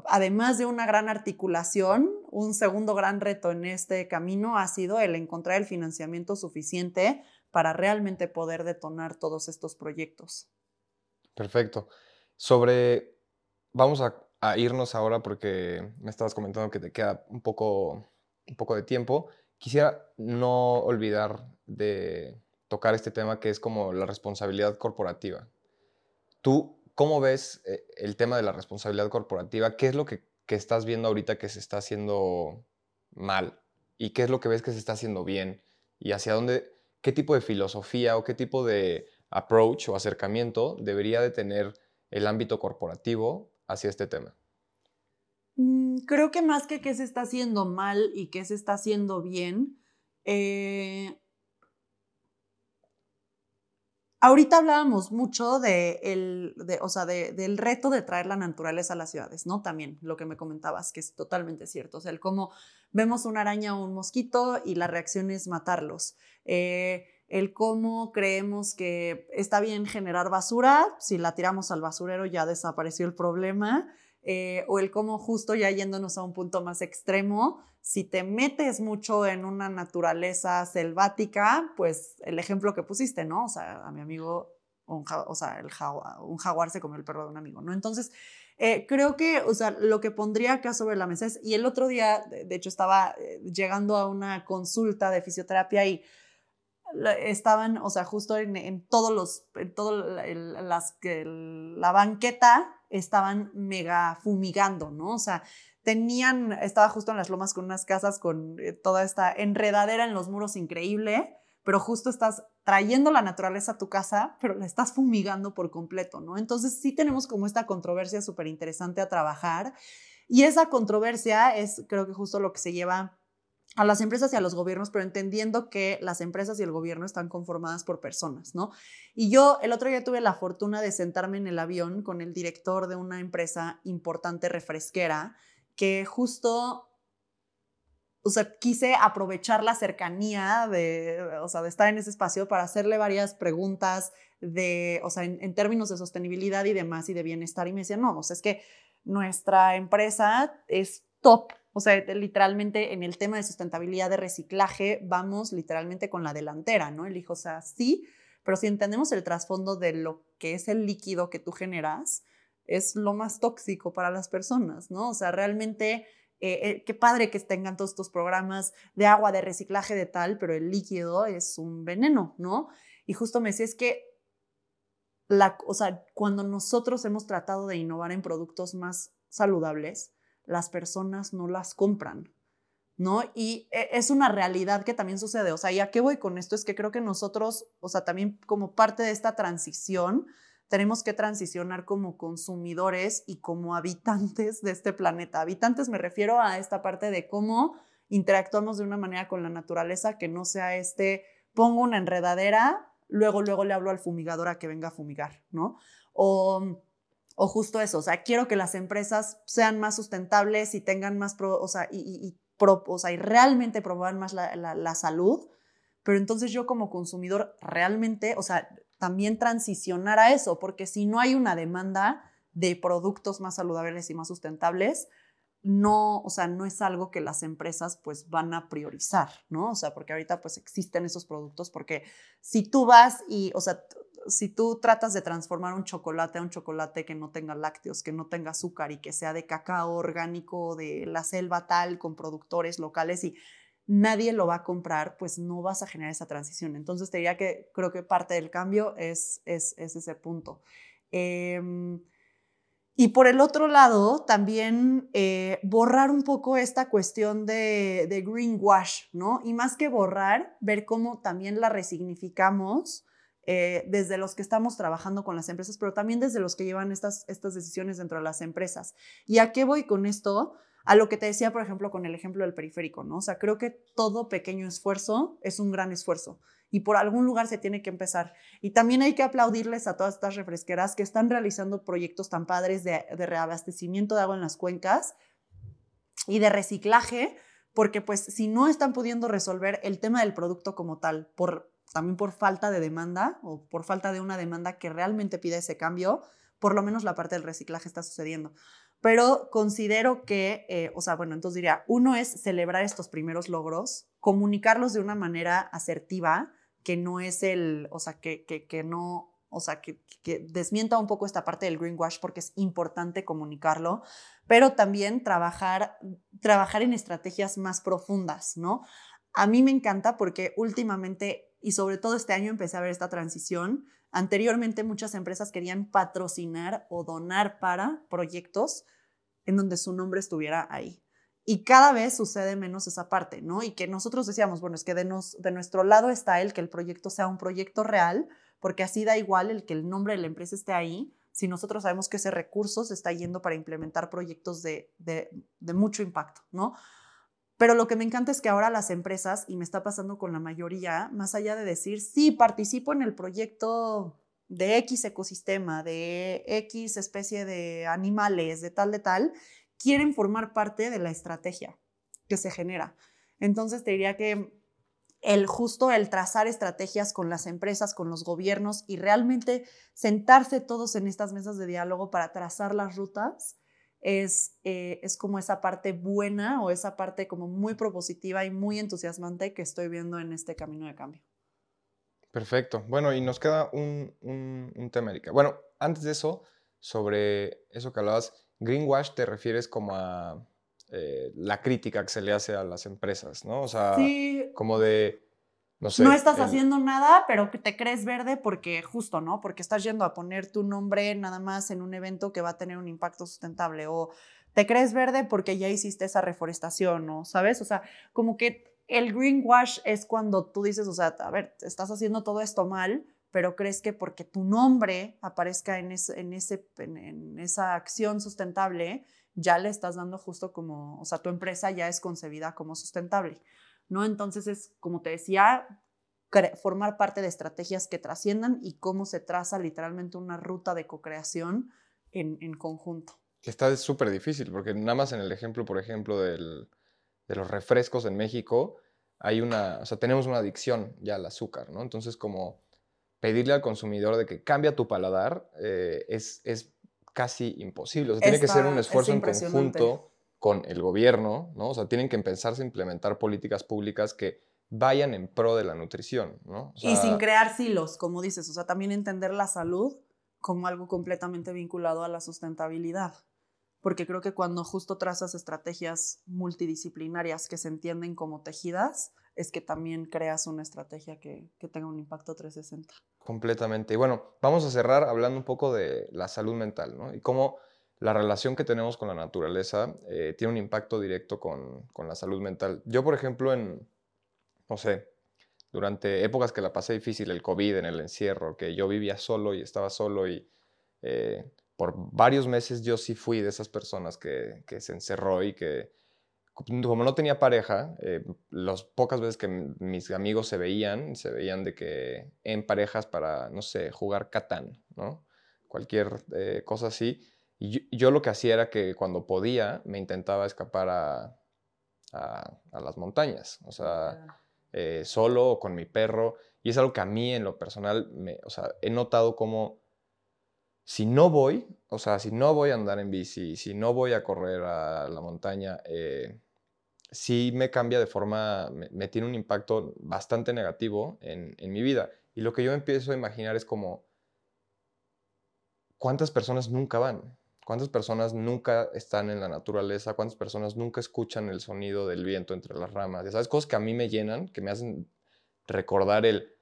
además de una gran articulación, un segundo gran reto en este camino ha sido el encontrar el financiamiento suficiente para realmente poder detonar todos estos proyectos. Perfecto. Sobre, vamos a, irnos ahora porque me estabas comentando que te queda un poco, un poco de tiempo. Quisiera no olvidar de tocar este tema que es como la responsabilidad corporativa. Tú ¿Cómo ves eh, el tema de la responsabilidad corporativa? ¿Qué es lo que, estás viendo ahorita que se está haciendo mal? ¿Y qué es lo que ves que se está haciendo bien? ¿Y hacia dónde, qué tipo de filosofía o qué tipo de approach o acercamiento debería de tener el ámbito corporativo hacia este tema? Mm, creo que más que qué se está haciendo mal y qué se está haciendo bien, eh, Ahorita hablábamos mucho de el, o sea, del reto de traer la naturaleza a las ciudades, ¿no? También lo que me comentabas, que es totalmente cierto. O sea, el cómo vemos una araña o un mosquito y la reacción es matarlos. Eh, el cómo creemos que está bien generar basura, si la tiramos al basurero ya desapareció el problema. Eh, o el cómo justo ya yéndonos a un punto más extremo, si te metes mucho en una naturaleza selvática, pues el ejemplo que pusiste, ¿no? O sea, a mi amigo, o sea, un jaguar se comió el perro de un amigo, ¿no? Entonces, eh, creo que, o sea, lo que pondría acá sobre la mesa es, y el otro día, de, hecho, estaba eh, llegando a una consulta de fisioterapia y estaban, o sea, justo en, todos los, en todo las, la banqueta estaban mega fumigando, ¿no? O sea, tenían, estaba justo en las lomas con unas casas con eh, toda esta enredadera en los muros increíble, pero justo estás trayendo la naturaleza a tu casa, pero la estás fumigando por completo, ¿no? Entonces sí tenemos como esta controversia súper interesante a trabajar y esa controversia es creo que justo lo que se lleva a las empresas y a los gobiernos, pero entendiendo que las empresas y el gobierno están conformadas por personas, ¿no? Y yo el otro día tuve la fortuna de sentarme en el avión con el director de una empresa importante refresquera que justo, o sea, quise aprovechar la cercanía de, o sea, de estar en ese espacio para hacerle varias preguntas de, o sea, en, términos de sostenibilidad y demás y de bienestar. Y me decía, no, o sea, es que nuestra empresa es top o sea, literalmente en el tema de sustentabilidad de reciclaje vamos literalmente con la delantera, ¿no? El hijo, o sea, sí, pero si entendemos el trasfondo de lo que es el líquido que tú generas, es lo más tóxico para las personas, ¿no? O sea, realmente, eh, eh, qué padre que tengan todos estos programas de agua, de reciclaje, de tal, pero el líquido es un veneno, ¿no? Y justo me decía, es que, o sea, cuando nosotros hemos tratado de innovar en productos más saludables, las personas no las compran, ¿no? Y e, es una realidad que también sucede. O sea, ¿y a qué voy con esto? Es que creo que nosotros, o sea, también como parte de esta transición, tenemos que transicionar como consumidores y como habitantes de este planeta. Habitantes me refiero a esta parte de cómo interactuamos de una manera con la naturaleza que no sea este, pongo una enredadera, luego, luego le hablo al fumigador a que venga a fumigar, ¿no? O, o justo eso, o sea, quiero que las empresas sean más sustentables y tengan más, o sea, y, realmente promuevan más la, la salud, pero entonces yo como consumidor realmente, o sea, también transicionar a eso, porque si no hay una demanda de productos más saludables y más sustentables, no, o sea, no es algo que las empresas pues van a priorizar, ¿no? O sea, porque ahorita pues existen esos productos porque si tú vas y, o sea, si tú tratas de transformar un chocolate a un chocolate que no tenga lácteos, que no tenga azúcar y que sea de cacao orgánico de la selva tal, con productores locales y nadie lo va a comprar, pues no vas a generar esa transición. Entonces te diría que creo que parte del cambio es, es, ese punto. Em, y por el otro lado, también eh, borrar un poco esta cuestión de, de, greenwash, ¿no? Y más que borrar, ver cómo también la resignificamos eh, desde los que estamos trabajando con las empresas, pero también desde los que llevan estas, estas decisiones dentro de las empresas. ¿Y a qué voy con esto? A lo que te decía, por ejemplo, con el ejemplo del periférico, ¿no? O sea, creo que todo pequeño esfuerzo es un gran esfuerzo y por algún lugar se tiene que empezar. Y también hay que aplaudirles a todas estas refresqueras que están realizando proyectos tan padres de, reabastecimiento de agua en las cuencas y de reciclaje, porque pues si no están pudiendo resolver el tema del producto como tal, por, también por falta de demanda o por falta de una demanda que realmente pida ese cambio, por lo menos la parte del reciclaje está sucediendo. Pero considero que, eh, o sea, bueno, entonces diría, uno es celebrar estos primeros logros, comunicarlos de una manera asertiva, que no es el, o sea, que, que, no, o sea, que, que, desmienta un poco esta parte del greenwash porque es importante comunicarlo, pero también trabajar, trabajar en estrategias más profundas, ¿no? A mí me encanta porque últimamente, y sobre todo este año, empecé a ver esta transición. Anteriormente muchas empresas querían patrocinar o donar para proyectos en donde su nombre estuviera ahí. Y cada vez sucede menos esa parte, ¿no? Y que nosotros decíamos, bueno, es que de, nos, de nuestro lado está el que el proyecto sea un proyecto real, porque así da igual el que el nombre de la empresa esté ahí, si nosotros sabemos que ese recurso se está yendo para implementar proyectos de, de, de mucho impacto, ¿no? Pero lo que me encanta es que ahora las empresas, y me está pasando con la mayoría, más allá de decir, sí, participo en el proyecto de X ecosistema, de X especie de animales, de tal, de tal, quieren formar parte de la estrategia que se genera. Entonces te diría que el justo el trazar estrategias con las empresas, con los gobiernos y realmente sentarse todos en estas mesas de diálogo para trazar las rutas es, eh, es como esa parte buena o esa parte como muy propositiva y muy entusiasmante que estoy viendo en este camino de cambio. Perfecto. Bueno, y nos queda un, un, un tema, Erika. Bueno, antes de eso, sobre eso que hablabas, greenwash te refieres como a eh, la crítica que se le hace a las empresas, ¿no? O sea, como de, no sé. No estás haciendo nada, pero que te crees verde porque justo, ¿no? Porque estás yendo a poner tu nombre nada más en un evento que va a tener un impacto sustentable o te crees verde porque ya hiciste esa reforestación, ¿no? ¿Sabes? O sea, como que el greenwash es cuando tú dices, o sea, a ver, estás haciendo todo esto mal, pero crees que porque tu nombre aparezca en, en, ese, en, esa acción sustentable, ya le estás dando justo como, o sea, tu empresa ya es concebida como sustentable, ¿no? Entonces es, como te decía, formar parte de estrategias que trasciendan y cómo se traza literalmente una ruta de co-creación en, en conjunto. Que está súper difícil, porque nada más en el ejemplo, por ejemplo, del, de los refrescos en México, hay una, o sea, tenemos una adicción ya al azúcar, ¿no? Entonces, como pedirle al consumidor de que cambie tu paladar eh, es, es casi imposible. O sea, tiene que ser un esfuerzo en conjunto con el gobierno, ¿no? O sea, tienen que empezarse a implementar políticas públicas que vayan en pro de la nutrición, ¿no? y sin crear silos, como dices, o sea, también entender la salud como algo completamente vinculado a la sustentabilidad. Porque creo que cuando justo trazas estrategias multidisciplinarias que se entienden como tejidas, es que también creas una estrategia que, que, tenga un impacto 360. Completamente. Y bueno, vamos a cerrar hablando un poco de la salud mental, ¿no? Y cómo la relación que tenemos con la naturaleza eh, tiene un impacto directo con, con, la salud mental. Yo, por ejemplo, en, no sé, durante épocas que la pasé difícil, el COVID, en el encierro, que yo vivía solo y estaba solo y eh, por varios meses yo sí fui de esas personas que, que se encerró y que como no tenía pareja, eh, las pocas veces que mis amigos se veían, se veían de que en parejas para, no sé, jugar Catán, ¿no? Cualquier cosa así. Y yo, lo que hacía era que cuando podía me intentaba escapar a, a, las montañas, o sea, eh, solo o con mi perro. Y es algo que a mí en lo personal, me, o sea, he notado como si no voy, o sea, si no voy a andar en bici, si no voy a correr a la montaña, eh, sí me cambia de forma, me, tiene un impacto bastante negativo en, mi vida. Y lo que yo empiezo a imaginar es como, ¿cuántas personas nunca van? ¿Cuántas personas nunca están en la naturaleza? ¿Cuántas personas nunca escuchan el sonido del viento entre las ramas? ¿Sabes? Cosas que a mí me llenan, que me hacen recordar el,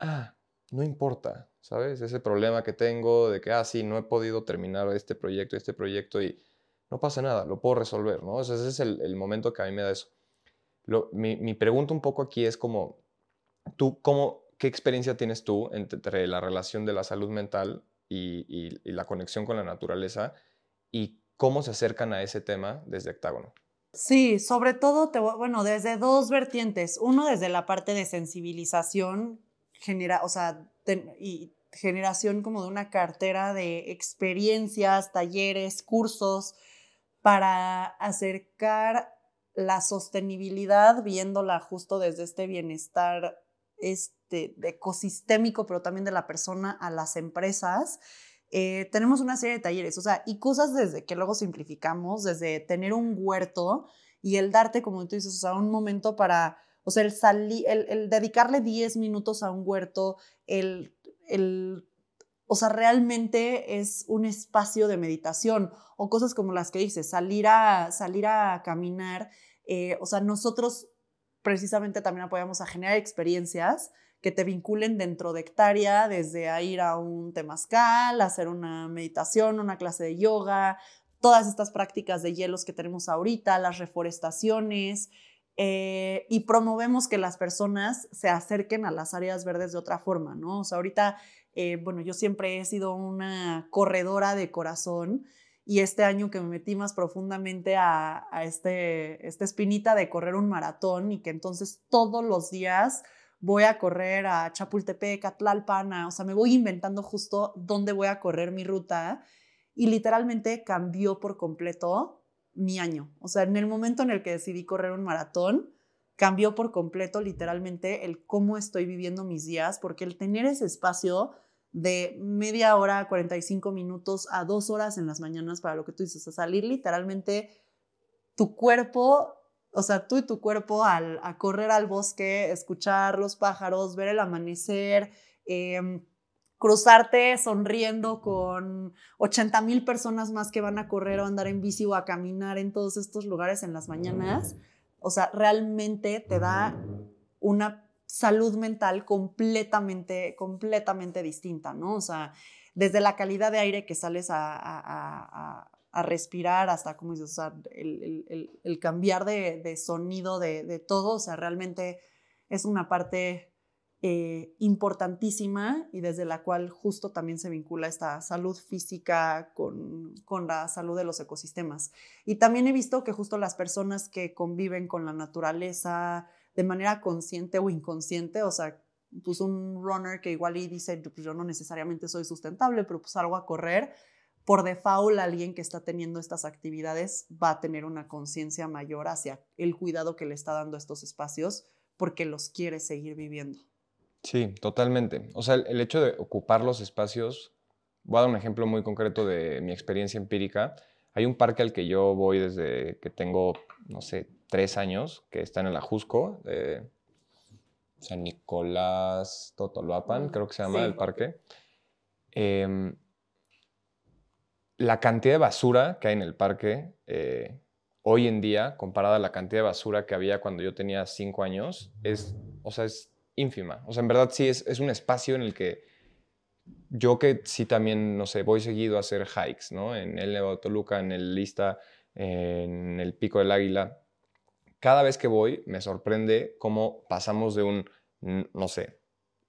ah, no importa, ¿sabes? Ese problema que tengo de que, ah, sí, no he podido terminar este proyecto, este proyecto y no pasa nada, lo puedo resolver, ¿no? ese es el, momento que a mí me da eso. mi, pregunta un poco aquí es como, ¿tú cómo, qué experiencia tienes tú entre la relación de la salud mental y, la conexión con la naturaleza y cómo se acercan a ese tema desde Octágono? Sí, sobre todo, bueno, desde dos vertientes. Uno, desde la parte de sensibilización, genera, o sea, y generación como de una cartera de experiencias, talleres, cursos, para acercar la sostenibilidad, viéndola justo desde este bienestar este, ecosistémico, pero también de la persona a las empresas. Eh, tenemos una serie de talleres, o sea, y cosas desde que luego simplificamos, desde tener un huerto y el darte, como tú dices, o sea, un momento para, o sea, el, el, el dedicarle 10 minutos a un huerto, el, el o sea, realmente es un espacio de meditación o cosas como las que dices, salir a, salir a caminar. Eh, o sea, nosotros precisamente también apoyamos a generar experiencias que te vinculen dentro de hectárea, desde a ir a un temazcal, hacer una meditación, una clase de yoga, todas estas prácticas de hielos que tenemos ahorita, las reforestaciones, eh, y promovemos que las personas se acerquen a las áreas verdes de otra forma, ¿no? O sea, ahorita eh, bueno, yo siempre he sido una corredora de corazón y este año que me metí más profundamente a, este, esta espinita de correr un maratón y que entonces todos los días voy a correr a Chapultepec, a Tlalpan, o sea, me voy inventando justo dónde voy a correr mi ruta y literalmente cambió por completo mi año. O sea, en el momento en el que decidí correr un maratón, cambió por completo literalmente el cómo estoy viviendo mis días, porque el tener ese espacio de media hora, 45 minutos a dos horas en las mañanas para lo que tú dices, a salir literalmente tu cuerpo, o sea, tú y tu cuerpo al, correr al bosque, escuchar los pájaros, ver el amanecer, em, cruzarte sonriendo con 80 mil personas más que van a correr o andar en bici o a caminar en todos estos lugares en las mañanas o sea, realmente te da una salud mental completamente, completamente distinta, ¿no? O sea, desde la calidad de aire que sales a, respirar hasta, como dices, o sea, el, cambiar de, sonido de, de, todo, o sea, realmente es una parte eh, importantísima y desde la cual justo también se vincula esta salud física con, con, la salud de los ecosistemas. Y también he visto que justo las personas que conviven con la naturaleza de manera consciente o inconsciente, o sea, pues un runner que igual y dice, pues yo no necesariamente soy sustentable, pero pues salgo a correr, por default alguien que está teniendo estas actividades va a tener una conciencia mayor hacia el cuidado que le está dando a estos espacios porque los quiere seguir viviendo. Sí, totalmente. O sea, el, hecho de ocupar los espacios, voy a dar un ejemplo muy concreto de mi experiencia empírica. Hay un parque al que yo voy desde que tengo, no sé, tres años, que está en el Ajusco, de San Nicolás Totoloapan, creo que se llama el parque. Em, la cantidad de basura que hay en el parque eh, hoy en día, comparada a la cantidad de basura que había cuando yo tenía cinco años, es, o sea, es ínfima. O sea, en verdad sí es, es un espacio en el que yo que sí también, no sé, voy seguido a hacer hikes, ¿no? En el Nevado Toluca, en el Lista, en el Pico del Águila. Cada vez que voy me sorprende cómo pasamos de un, no sé,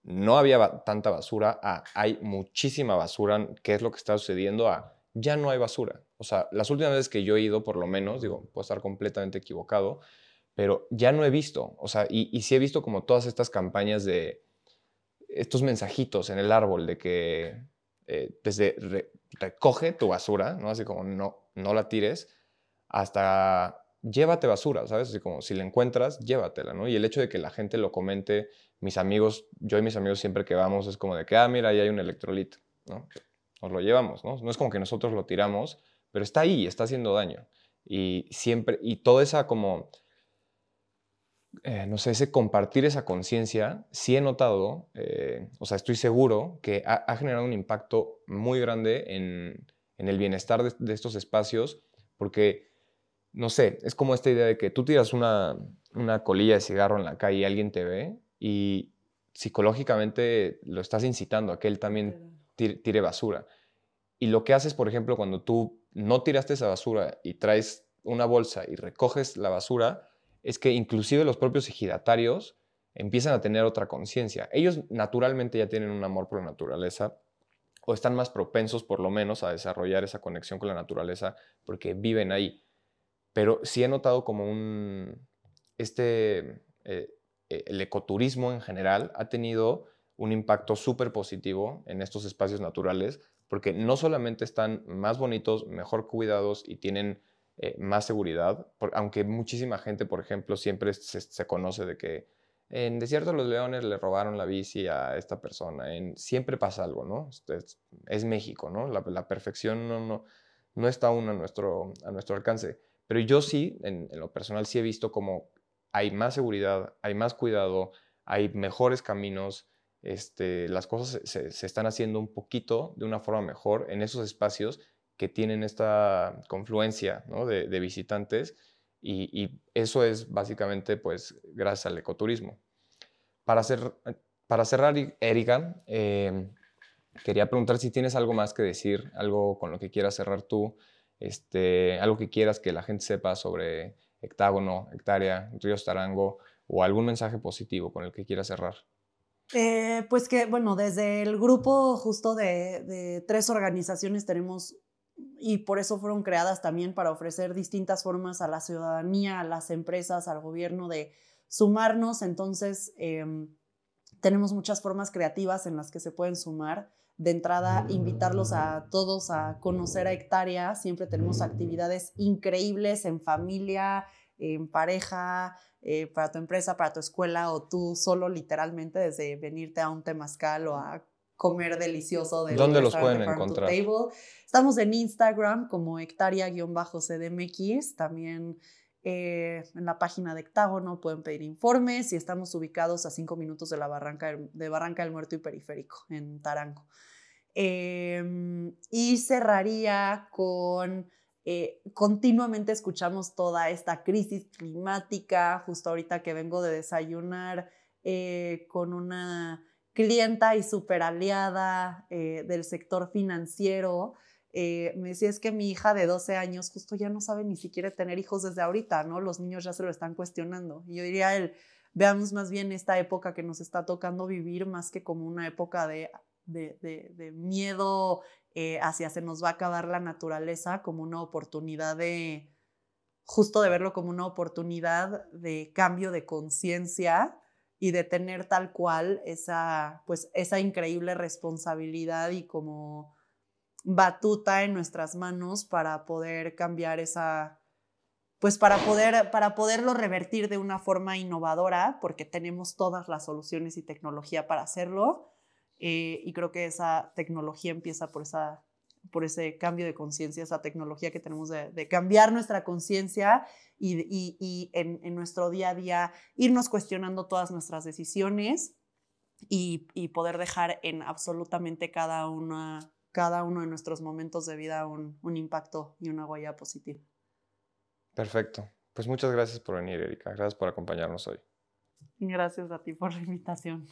no había tanta basura a hay muchísima basura, qué es lo que está sucediendo a ya no hay basura. O sea, las últimas veces que yo he ido, por lo menos, digo, puedo estar completamente equivocado, pero ya no he visto, o sea, y, y sí he visto como todas estas campañas de estos mensajitos en el árbol de que eh, desde recoge tu basura, ¿no? Así como no, no la tires, hasta llévate basura, ¿sabes? Así como si la encuentras, llévatela, ¿no? Y el hecho de que la gente lo comente, mis amigos, yo y mis amigos siempre que vamos es como de que, ah, mira, ahí hay un electrolit, ¿no? Nos lo llevamos, ¿no? No es como que nosotros lo tiramos, pero está ahí, está haciendo daño. Y siempre, y toda esa como eh, no sé, ese compartir esa conciencia, sí he notado, eh, o sea, estoy seguro que ha, generado un impacto muy grande en, el bienestar de, estos espacios, porque, no sé, es como esta idea de que tú tiras una, colilla de cigarro en la calle y alguien te ve y psicológicamente lo estás incitando a que él también tire basura. Y lo que haces, por ejemplo, cuando tú no tiraste esa basura y traes una bolsa y recoges la basura, es que inclusive los propios ejidatarios empiezan a tener otra conciencia. Ellos naturalmente ya tienen un amor por la naturaleza o están más propensos por lo menos a desarrollar esa conexión con la naturaleza porque viven ahí. Pero sí he notado como un... Este, eh, eh, el ecoturismo en general ha tenido un impacto súper positivo en estos espacios naturales porque no solamente están más bonitos, mejor cuidados y tienen eh, más seguridad, aunque muchísima gente, por ejemplo, siempre se, conoce de que en Desierto de los Leones le robaron la bici a esta persona, en, siempre pasa algo, ¿no? Es, México, ¿no? La, perfección no, no, no, está aún a nuestro, a nuestro alcance, pero yo sí, en, lo personal, sí he visto como hay más seguridad, hay más cuidado, hay mejores caminos, este, las cosas se, están haciendo un poquito de una forma mejor en esos espacios que tienen esta confluencia de, visitantes y, eso es básicamente pues gracias al ecoturismo. Para, para cerrar, Erika, em, quería preguntar si tienes algo más que decir, algo con lo que quieras cerrar tú, este, algo que quieras que la gente sepa sobre Hectágono, Hectárea, Ríos Tarango o algún mensaje positivo con el que quieras cerrar. Eh, pues que, bueno, desde el grupo justo de, tres organizaciones tenemos y por eso fueron creadas también para ofrecer distintas formas a la ciudadanía, a las empresas, al gobierno de sumarnos. Entonces, em, tenemos muchas formas creativas en las que se pueden sumar. De entrada, invitarlos a todos a conocer a Hectárea. Siempre tenemos actividades increíbles en familia, en pareja, eh, para tu empresa, para tu escuela o tú solo literalmente desde venirte a un temazcal o a comer delicioso. de ¿Dónde los pueden encontrar? Estamos en Instagram como hectárea-cdmx, también eh, en la página de Hectágono pueden pedir informes y estamos ubicados a cinco minutos de la Barranca, de Barranca del Muerto y Periférico, en Tarango. Em, y cerraría con, eh, continuamente escuchamos toda esta crisis climática, justo ahorita que vengo de desayunar eh, con una clienta y super aliada eh, del sector financiero, me decía, es que mi hija de 12 años justo ya no sabe ni siquiera tener hijos desde ahorita, ¿no? Los niños ya se lo están cuestionando. Y yo diría, él, veamos más bien esta época que nos está tocando vivir más que como una época de, de, miedo eh, hacia se nos va a acabar la naturaleza, como una oportunidad de, justo de verlo como una oportunidad de cambio de conciencia y de tener tal cual esa, pues, esa increíble responsabilidad y como batuta en nuestras manos para poder cambiar esa, pues para, poder, para poderlo revertir de una forma innovadora, porque tenemos todas las soluciones y tecnología para hacerlo. Eh, y creo que esa tecnología empieza por esa por ese cambio de conciencia, esa tecnología que tenemos de, cambiar nuestra conciencia y, en, nuestro día a día irnos cuestionando todas nuestras decisiones y, poder dejar en absolutamente cada, una, cada uno de nuestros momentos de vida un, un impacto y una huella positiva. Perfecto. Pues muchas gracias por venir, Erika. Gracias por acompañarnos hoy. Gracias a ti por la invitación.